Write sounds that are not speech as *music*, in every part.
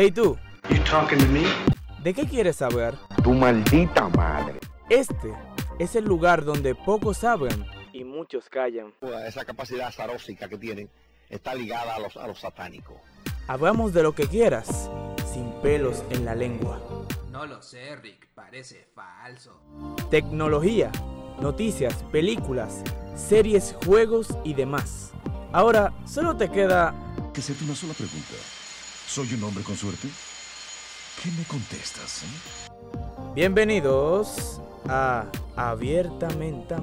Hey tú, You talking to me? ¿de qué quieres saber? Tu maldita madre. Este es el lugar donde pocos saben y muchos callan. Esa capacidad zarósica que tienen está ligada a los, a los satánicos. Hablamos de lo que quieras, sin pelos en la lengua. No lo sé, Rick, parece falso. Tecnología, noticias, películas, series, juegos y demás. Ahora solo te queda que hacerte una sola pregunta. ¿Soy un hombre con suerte? ¿Qué me contestas? eh? bienvenidos a Abiertamente.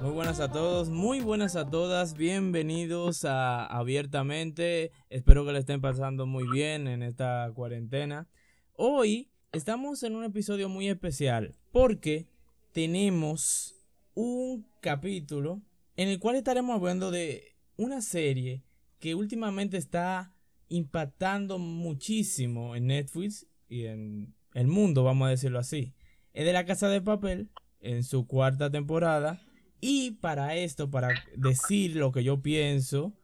Muy buenas a todos, muy buenas a todas, bienvenidos a Abiertamente. Espero que le estén pasando muy bien en esta cuarentena. Hoy estamos en un episodio muy especial porque tenemos un capítulo en el cual estaremos hablando de una serie que últimamente está impactando muchísimo en Netflix y en el mundo, vamos a decirlo así. Es de la Casa de Papel en su cuarta temporada. Y para esto, para decir lo que yo pienso,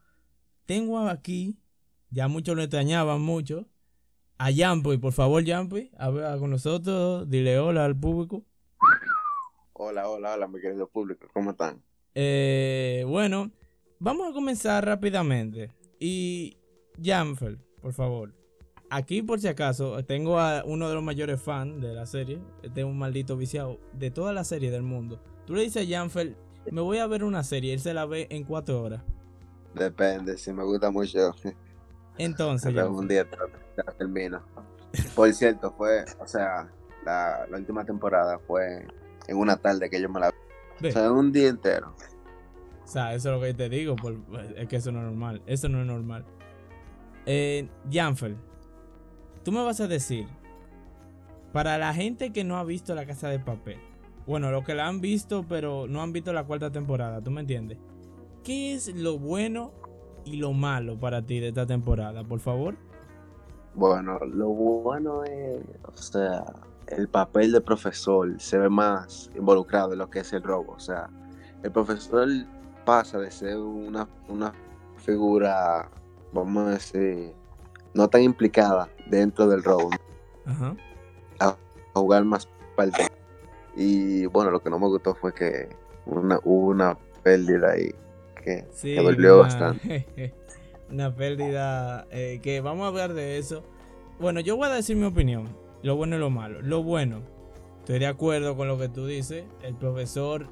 tengo aquí, ya muchos lo extrañaban mucho, a Yampi. Por favor, Yampi, habla con nosotros, dile hola al público. Hola, hola, hola, mi querido público, ¿cómo están? Eh, bueno, vamos a comenzar rápidamente. Y Jamfel, por favor. Aquí, por si acaso, tengo a uno de los mayores fans de la serie. Este es un maldito viciado de toda la serie del mundo. Tú le dices a Jamfel, me voy a ver una serie. Él se la ve en cuatro horas. Depende, si me gusta mucho, Entonces, Jamfel, día te- te termino. Por cierto, fue, o sea, la, la última temporada fue en una tarde que yo me la vi. O sea, un día entero. O sea, eso es lo que te digo. por- es que eso no es normal. Eso no es normal. Eh, Jamfel, tú me vas a decir, para la gente que no ha visto La Casa de Papel, bueno, los que la han visto, pero no han visto la cuarta temporada, ¿tú me entiendes? ¿Qué es lo bueno y lo malo para ti de esta temporada, por favor? Bueno, lo bueno es, o sea, el papel de profesor se ve más involucrado en lo que es el robo. O sea, el profesor pasa de ser una, una figura, vamos a decir, no tan implicada dentro del robo, Ajá. a jugar más parte. Y bueno, lo que no me gustó fue que una, hubo una pérdida ahí que, Sí, que dolió una- bastante. *laughs* una pérdida eh, que vamos a hablar de eso. Bueno, yo voy a decir mi opinión, lo bueno y lo malo. Lo bueno, estoy de acuerdo con lo que tú dices. El profesor,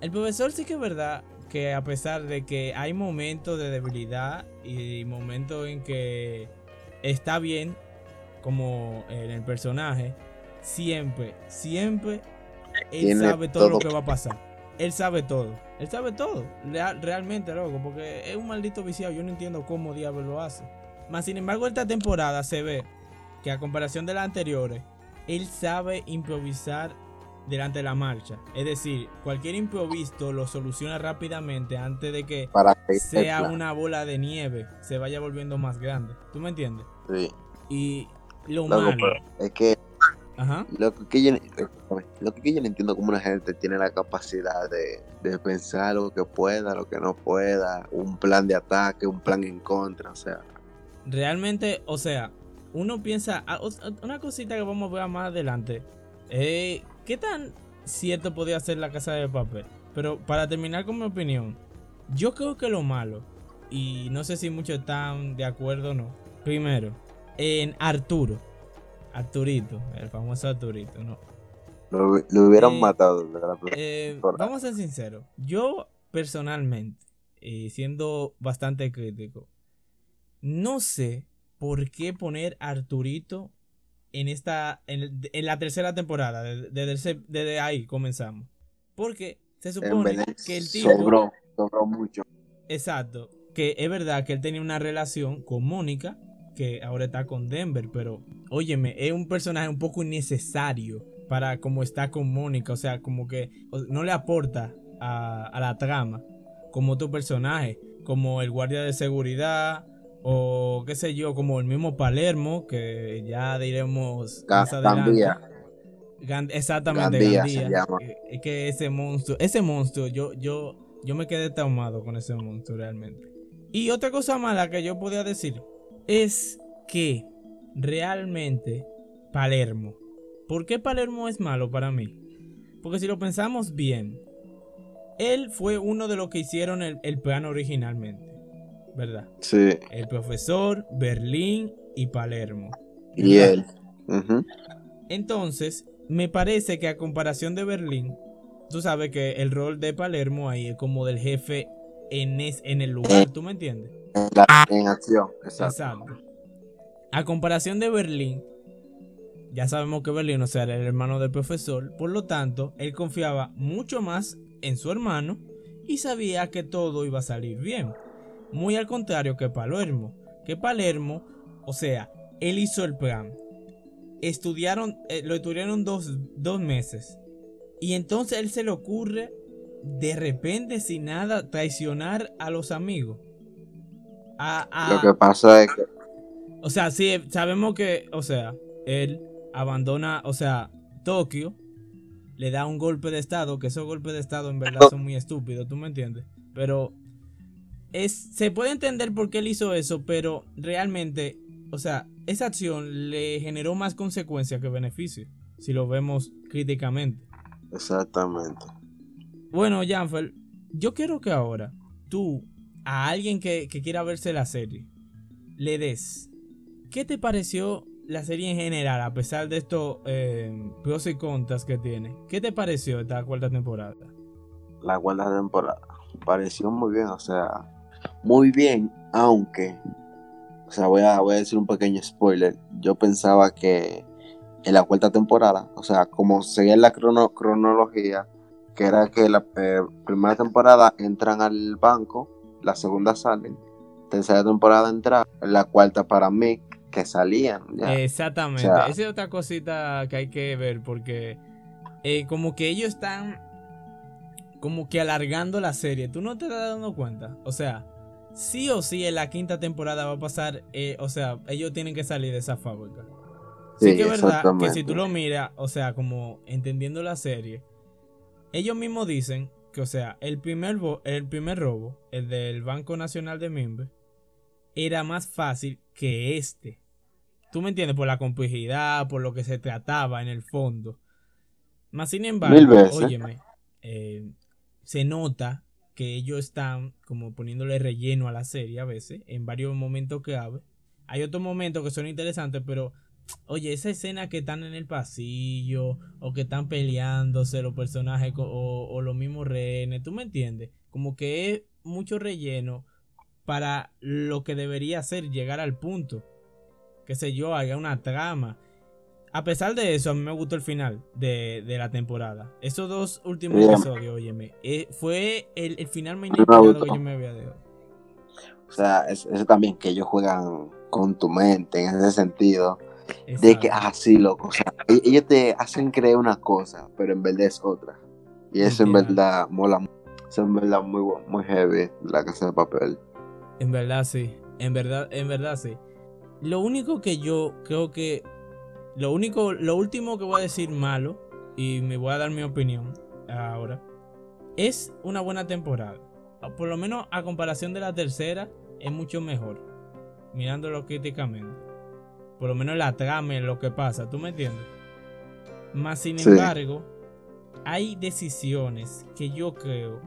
el profesor sí que es verdad que a pesar de que hay momentos de debilidad y momentos en que está bien como en el personaje, siempre, siempre él sabe todo, lo que va a pasar. Él sabe todo. Él sabe todo. Real- realmente, loco. Porque es un maldito viciado. Yo no entiendo cómo diablo lo hace. Más sin embargo, esta temporada se ve que a comparación de las anteriores, él sabe improvisar delante de la marcha. Es decir, cualquier improviso lo soluciona rápidamente antes de que Para sea una bola de nieve, se vaya volviendo más grande. ¿Tú me entiendes? Sí, Y lo loco, malo. es que Ajá. Lo que yo, lo que yo no entiendo como una gente tiene la capacidad de, de pensar lo que pueda, lo que no pueda, un plan de ataque, un plan en contra, o sea, Realmente, o sea, uno piensa, ah, una cosita que vamos a ver más adelante, eh, ¿qué tan cierto podía ser la casa de papel? Pero para terminar con mi opinión, yo creo que lo malo, y no sé si muchos están de acuerdo o no, primero, en Arturo, Arturito, el famoso Arturito, ¿no? lo, lo hubieran Eh, matado Eh, vamos a ser sinceros. Yo personalmente, siendo bastante crítico, no sé por qué poner a Arturito en esta, en, en la tercera temporada. Desde, desde ahí comenzamos. Porque se supone que el tipo, sobró, sobró mucho. exacto, que es verdad que él tenía una relación con Mónica, que ahora está con Denver, pero óyeme, es un personaje un poco innecesario para como está con Mónica, o sea, como que no le aporta a, a la trama como otro personaje, como el guardia de seguridad o qué sé yo, como el mismo Palermo, que ya diremos Ga- más adelante. Exactamente, Gandía Gandía. se llama. Eh, Es que ese monstruo, ese monstruo, yo, yo, yo me quedé traumado con ese monstruo realmente. Y otra cosa mala que yo podía decir es que realmente Palermo. ¿Por qué Palermo es malo para mí? Porque si lo pensamos bien, él fue uno de los que hicieron el, el plan originalmente, ¿verdad? Sí. El profesor, Berlín y Palermo. Y él. Entonces, me parece que a comparación de Berlín, tú sabes que el rol de Palermo ahí es como del jefe en, es- en el lugar, ¿tú me entiendes? En, la- en acción, exacto. Exacto. A comparación de Berlín, ya sabemos que Berlín, o sea, era el hermano del profesor, por lo tanto, él confiaba mucho más en su hermano y sabía que todo iba a salir bien. Muy al contrario que Palermo, que Palermo, o sea, él hizo el plan. Estudiaron, eh, lo estudiaron dos, dos meses. Y entonces él se le ocurre, de repente, sin nada, traicionar a los amigos. A- a- Lo que pasa es que o sea, sí, sabemos que, o sea, él abandona, o sea, Tokio, le da un golpe de estado, que esos golpes de estado en verdad son muy estúpidos, ¿tú me entiendes? Pero es, se puede entender por qué él hizo eso, pero realmente, o sea, esa acción le generó más consecuencias que beneficios, si lo vemos críticamente. Exactamente. Bueno, Janfer, yo quiero que ahora tú, a alguien que, que quiera verse la serie, le des. ¿Qué te pareció la serie en general, a pesar de estos eh, pros y contras que tiene? ¿Qué te pareció esta cuarta temporada? La cuarta temporada pareció muy bien, o sea, muy bien, aunque, o sea, voy a, voy a decir un pequeño spoiler. Yo pensaba que en la cuarta temporada, o sea, como seguía la crono- cronología, que era que la eh, primera temporada entran al banco, la segunda salen, tercera temporada entran, la cuarta para mí, que salían. ya. Exactamente. O sea- Esa es otra cosita que hay que ver porque eh, como que ellos están como que alargando la serie. ¿Tú no te estás dando cuenta? O sea, sí o sí en la quinta temporada va a pasar, eh, o sea, ellos tienen que salir de esa fábrica. Sí, Sí, que es verdad que si tú lo miras, o sea, como entendiendo la serie, ellos mismos dicen que, o sea, el primer, bo- el primer robo, el del Banco Nacional de Mimbe, era más fácil que este. ¿Tú me entiendes? Por la complejidad, por lo que se trataba en el fondo. Más sin embargo, óyeme, eh, se nota que ellos están como poniéndole relleno a la serie a veces, en varios momentos clave. Hay otros momentos que son interesantes, pero Oye, esa escena que están en el pasillo o que están peleándose los personajes o, los mismos rehenes, ¿tú me entiendes? Como que es mucho relleno para lo que debería ser llegar al punto. Que sé yo, haya una trama. A pesar de eso, a mí me gustó el final de, de la temporada. Esos dos últimos Bien. episodios, óyeme, eh, fue el, el final más inesperado que yo me había dado. O sea, es- eso también que ellos juegan con tu mente en ese sentido. De que, ah, sí, loco. O sea, e- ellos te hacen creer una cosa, pero en verdad es otra. Y eso en verdad mola. Eso en verdad muy, muy heavy, la casa de papel. En verdad sí, en verdad, en verdad sí. Lo único que yo creo que lo único, lo último que voy a decir malo y me voy a dar mi opinión ahora es una buena temporada. Por lo menos a comparación de la tercera es mucho mejor, mirándolo críticamente. Por lo menos la trama lo que pasa, ¿tú me entiendes? Más sin Sí. embargo, hay decisiones que yo creo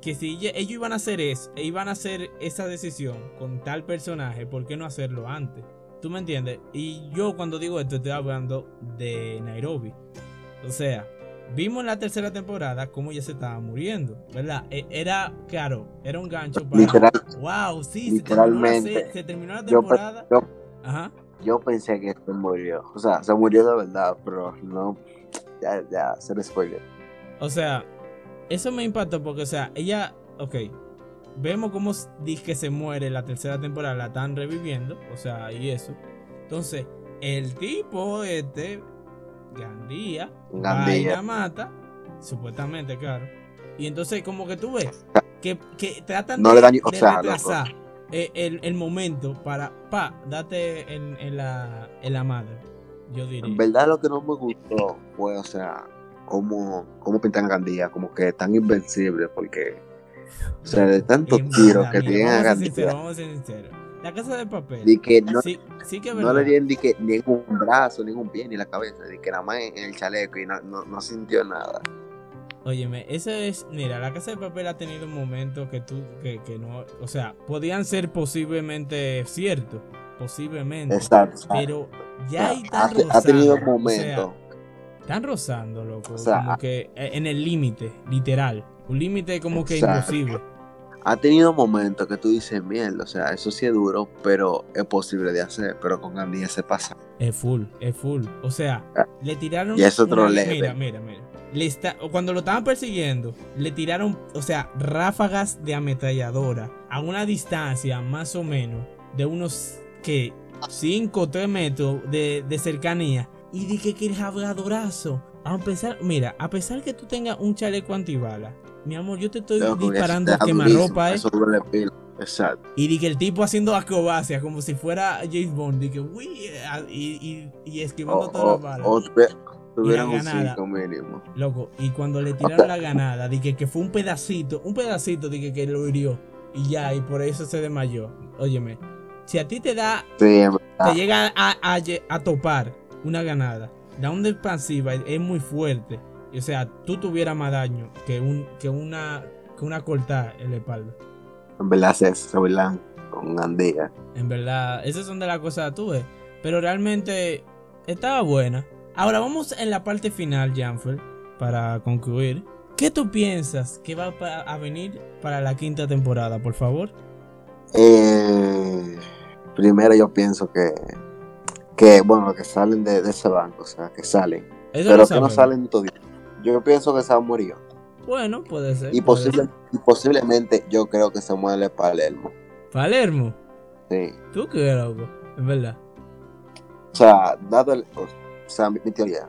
que si ellos iban a hacer eso, e iban a hacer esa decisión con tal personaje, ¿por qué no hacerlo antes? ¿Tú me entiendes? Y yo cuando digo esto estoy hablando de Nairobi. O sea, vimos en la tercera temporada cómo ella se estaba muriendo, ¿verdad? E- Era, claro, era un gancho para... Literal- wow, sí, se terminó, la, literalmente, se- se terminó la temporada. yo, Ajá. yo pensé que se murió. O sea, se murió de verdad, pero no. Ya, ya, ser spoiler. O sea, eso me impactó porque, o sea, ella, ok, vemos cómo dice que se muere la tercera temporada, la están reviviendo, o sea, y eso. Entonces, el tipo, este, Gandía, la mata, supuestamente, claro. Y entonces, como que tú ves que, que tratan No de, le daño- o de sea, retrasar eh, el, el momento para, pa, date en, en la, en la madre, yo diría. En verdad, lo que no me gustó fue, o sea, cómo, cómo pintan a Gandía, como que tan invencible, porque O sea, de tantos En tiros verdad, que tienen a vamos a ser sinceros, vamos a ser sinceros. La casa de papel. Di que no, sí, sí que no le dieron di que, ni en un brazo, ni en un pie, ni la cabeza. Di que nada más en el chaleco y no, no, no sintió nada. Óyeme, eso es, mira, la casa de papel ha tenido momentos que tú, que, que no, o sea, podían ser posiblemente ciertos, posiblemente, Exacto. exacto. pero ya ahí ha, están ha tenido rozando, o momentos. sea, están rozando, loco, O sea, como ha- que eh, en el límite, literal, un límite como que Exacto. imposible. ha tenido momentos que tú dices, mierda, o sea, eso sí es duro, pero es posible de hacer. Pero con Gandía se pasa. Es full, es full. O sea, Ah, le tiraron. ya es otro una-. Mira, mira, mira. Le está, cuando lo estaban persiguiendo, le tiraron, o sea, ráfagas de ametralladora a una distancia más o menos de unos que 5 o 3 metros de, de cercanía. Y dije que el jabladorazo. A pesar, mira, a pesar que tú tengas un chaleco antibala, mi amor, yo te estoy Loco, disparando está quemarropa, eh. Exacto. Y di que el tipo haciendo acrobacia como si fuera James Bond. Di que, uy, eh, y, y, y esquivando O, todas o, las balas. o tuve- tuvieron un ganada. 5 mínimo. Loco, y cuando le tiraron la ganada, dije que fue un pedacito, un pedacito, dije que lo hirió. Y ya, y por eso se desmayó. Óyeme, si a ti te da, Sí, te llega a, a, lle- a topar una ganada, da una expansiva, es muy fuerte. O sea, tú tuvieras más daño que, un, que, una, que una cortada en la espalda. En verdad se se bailan con Gandía. En verdad, esas son de las cosas que tuve. Pero realmente estaba buena. Ahora vamos en la parte final, Janfer, para concluir. ¿Qué tú piensas que va a venir para la quinta temporada, por favor? Eh, primero yo pienso que, que bueno, que salen de, de ese banco, o sea, que salen. Eso pero que no salen toditos. Yo pienso que se murió. Bueno, puede ser. Y, puede posible, y posiblemente yo creo que se muere Palermo. Palermo, Sí. tú qué loco, en verdad. O sea, dado el, o sea, mi, mi teoría.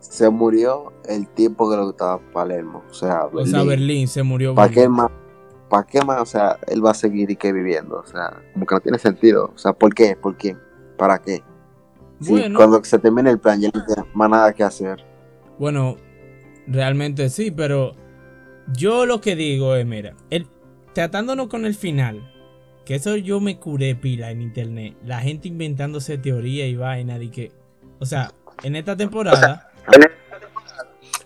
Se murió el tipo que le gustaba Palermo. O sea, O sea, Berlín se murió. ¿Para Berlín. qué más? ¿Para qué más? O sea, él va a seguir y que viviendo. O sea, como que no tiene sentido. O sea, ¿por qué? ¿Por quién? ¿Para qué? Sí, Bueno. cuando se termine el plan ya no tiene más nada que hacer. Bueno, realmente sí, pero yo lo que digo es, mira, el, tratándonos con el final, que eso yo me curé pila en internet, la gente inventándose teoría y vaina de que, o sea, en esta temporada,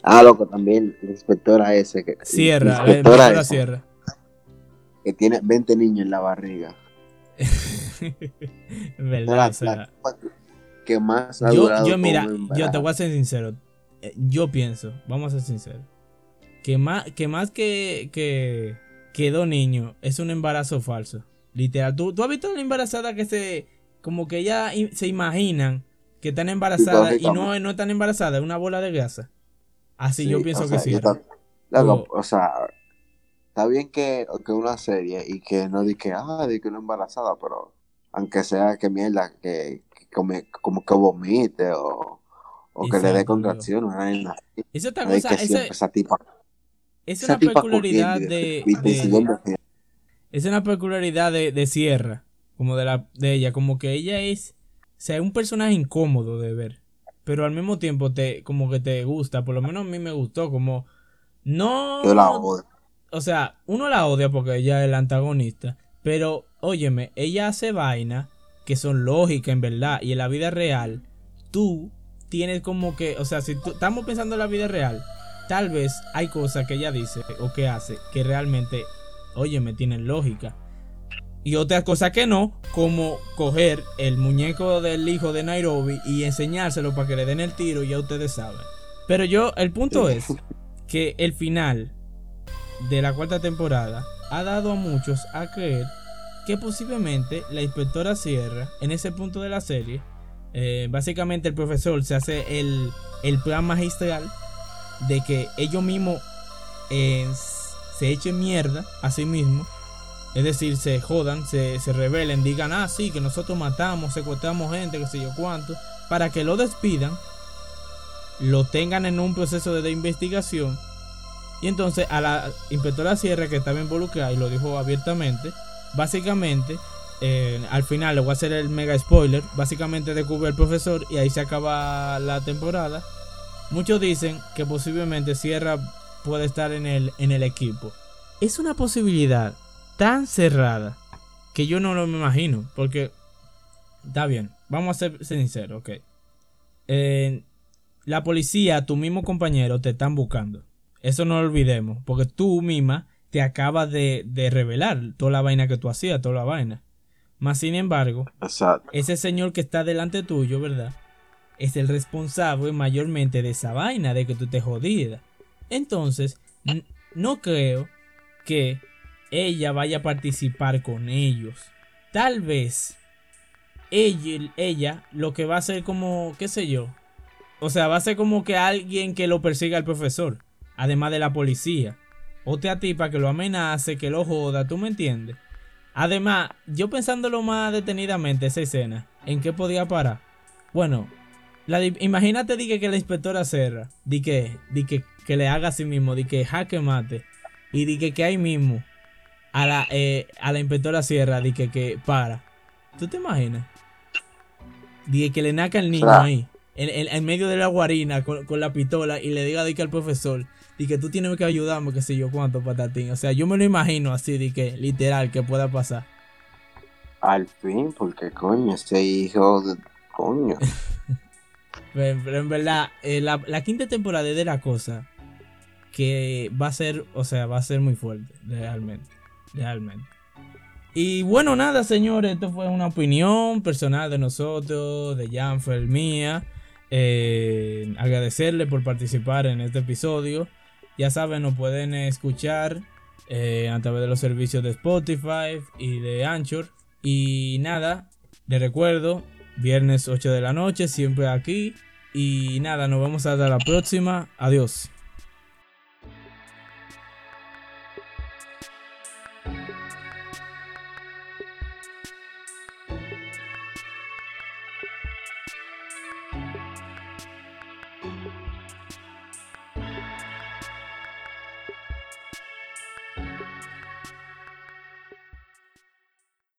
Ah, loco, también la inspectora ese que... Sierra, la la inspectora esa, Sierra. que tiene 20 niños en la barriga. *laughs* verdad, La- o sea, la que más ha yo, durado yo con mira, yo te voy a ser sincero, eh, yo pienso, vamos a ser sinceros, que más que, más que, que, que dos niños es un embarazo falso. Literal, ¿tú, tú has visto a la embarazada que se, como que ya se imaginan que están embarazadas y no, no están embarazadas, es una bola de grasa. Así yo pienso o que sí. o sea, está bien que, que una serie y que no di que, ah, di que una embarazada, pero aunque sea que mierda, que, que come- como que vomite o, o que le dé contracción, una vaina así. Esa otra No di cosa, que esa, siempre esa tipa, es una tipa peculiaridad de, es una peculiaridad de, de Sierra, como de la de ella, como que ella es, o sea, es un personaje incómodo de ver, pero al mismo tiempo te, como que te gusta, por lo menos a mí me gustó, como no, Yo la odio. o sea, uno la odia porque ella es la antagonista, pero óyeme, ella hace vainas que son lógicas en verdad y en la vida real, tú tienes como que, o sea, si tú, estamos pensando en la vida real, tal vez hay cosas que ella dice o que hace que realmente, óyeme, tienen lógica. Y otras cosas que no, como coger el muñeco del hijo de Nairobi y enseñárselo para que le den el tiro, ya ustedes saben. Pero yo, el punto es que el final de la cuarta temporada ha dado a muchos a creer que posiblemente la inspectora Sierra, en ese punto de la serie, eh, básicamente el profesor se hace el, el plan magistral de que ellos mismos eh, se echen mierda a sí mismos. Es decir, se jodan, se, se rebelen, digan, ah, sí, que nosotros matamos, secuestramos gente, que sé yo cuánto, para que lo despidan, lo tengan en un proceso de investigación y entonces a la inspectora Sierra que estaba involucrada y lo dijo abiertamente, básicamente eh, al final le voy a hacer el mega spoiler, básicamente descubre el profesor y ahí se acaba la temporada. Muchos dicen que posiblemente Sierra puede estar en el, en el equipo, es una posibilidad tan cerrada que yo no lo me imagino. Porque, está bien, vamos a ser sinceros, ok. Eh, la policía, tu mismo compañero, te están buscando. Eso no lo olvidemos, porque tú misma te acabas de, de revelar toda la vaina que tú hacías, toda la vaina. Más sin embargo, Exacto. ese señor que está delante tuyo, ¿verdad? Es el responsable mayormente de esa vaina, de que tú te jodidas. Entonces, no creo que ella vaya a participar con ellos. Tal vez ella, ella lo que va a hacer como, qué sé yo. O sea, va a ser como que alguien que lo persiga al profesor, además de la policía. Otra tipa que lo amenace, que lo joda, ¿tú me entiendes? Además, yo pensándolo más detenidamente esa escena, ¿en qué podía parar? Bueno, la imagínate di que, que la inspectora Serra, di que, di que, que le haga a sí mismo, di que jaque mate, y di que, que ahí mismo a la, eh, a la inspectora Sierra, di que, que para. ¿Tú te imaginas? Di que le naca el niño ahí, en, en- en medio de la guarina con, con la pistola y le diga di que al profesor, di que tú tienes que ayudarme, que sé yo cuánto, patatín. O sea, yo me lo imagino así, di que literal, que pueda pasar. Al fin, porque coño, ese hijo de. Coño. *laughs* Pero, pero en verdad, eh, la, la quinta temporada es de la cosa que va a ser, o sea, va a ser muy fuerte, realmente. Realmente. Y bueno, nada, señores, esto fue una opinión personal de nosotros, de Janfer, mía. Eh, agradecerle por participar en este episodio. Ya saben, nos pueden escuchar eh, a través de los servicios de Spotify y de Anchor. Y nada, les recuerdo, viernes 8 de la noche, siempre aquí. Y nada, nos vemos hasta la próxima. Adiós.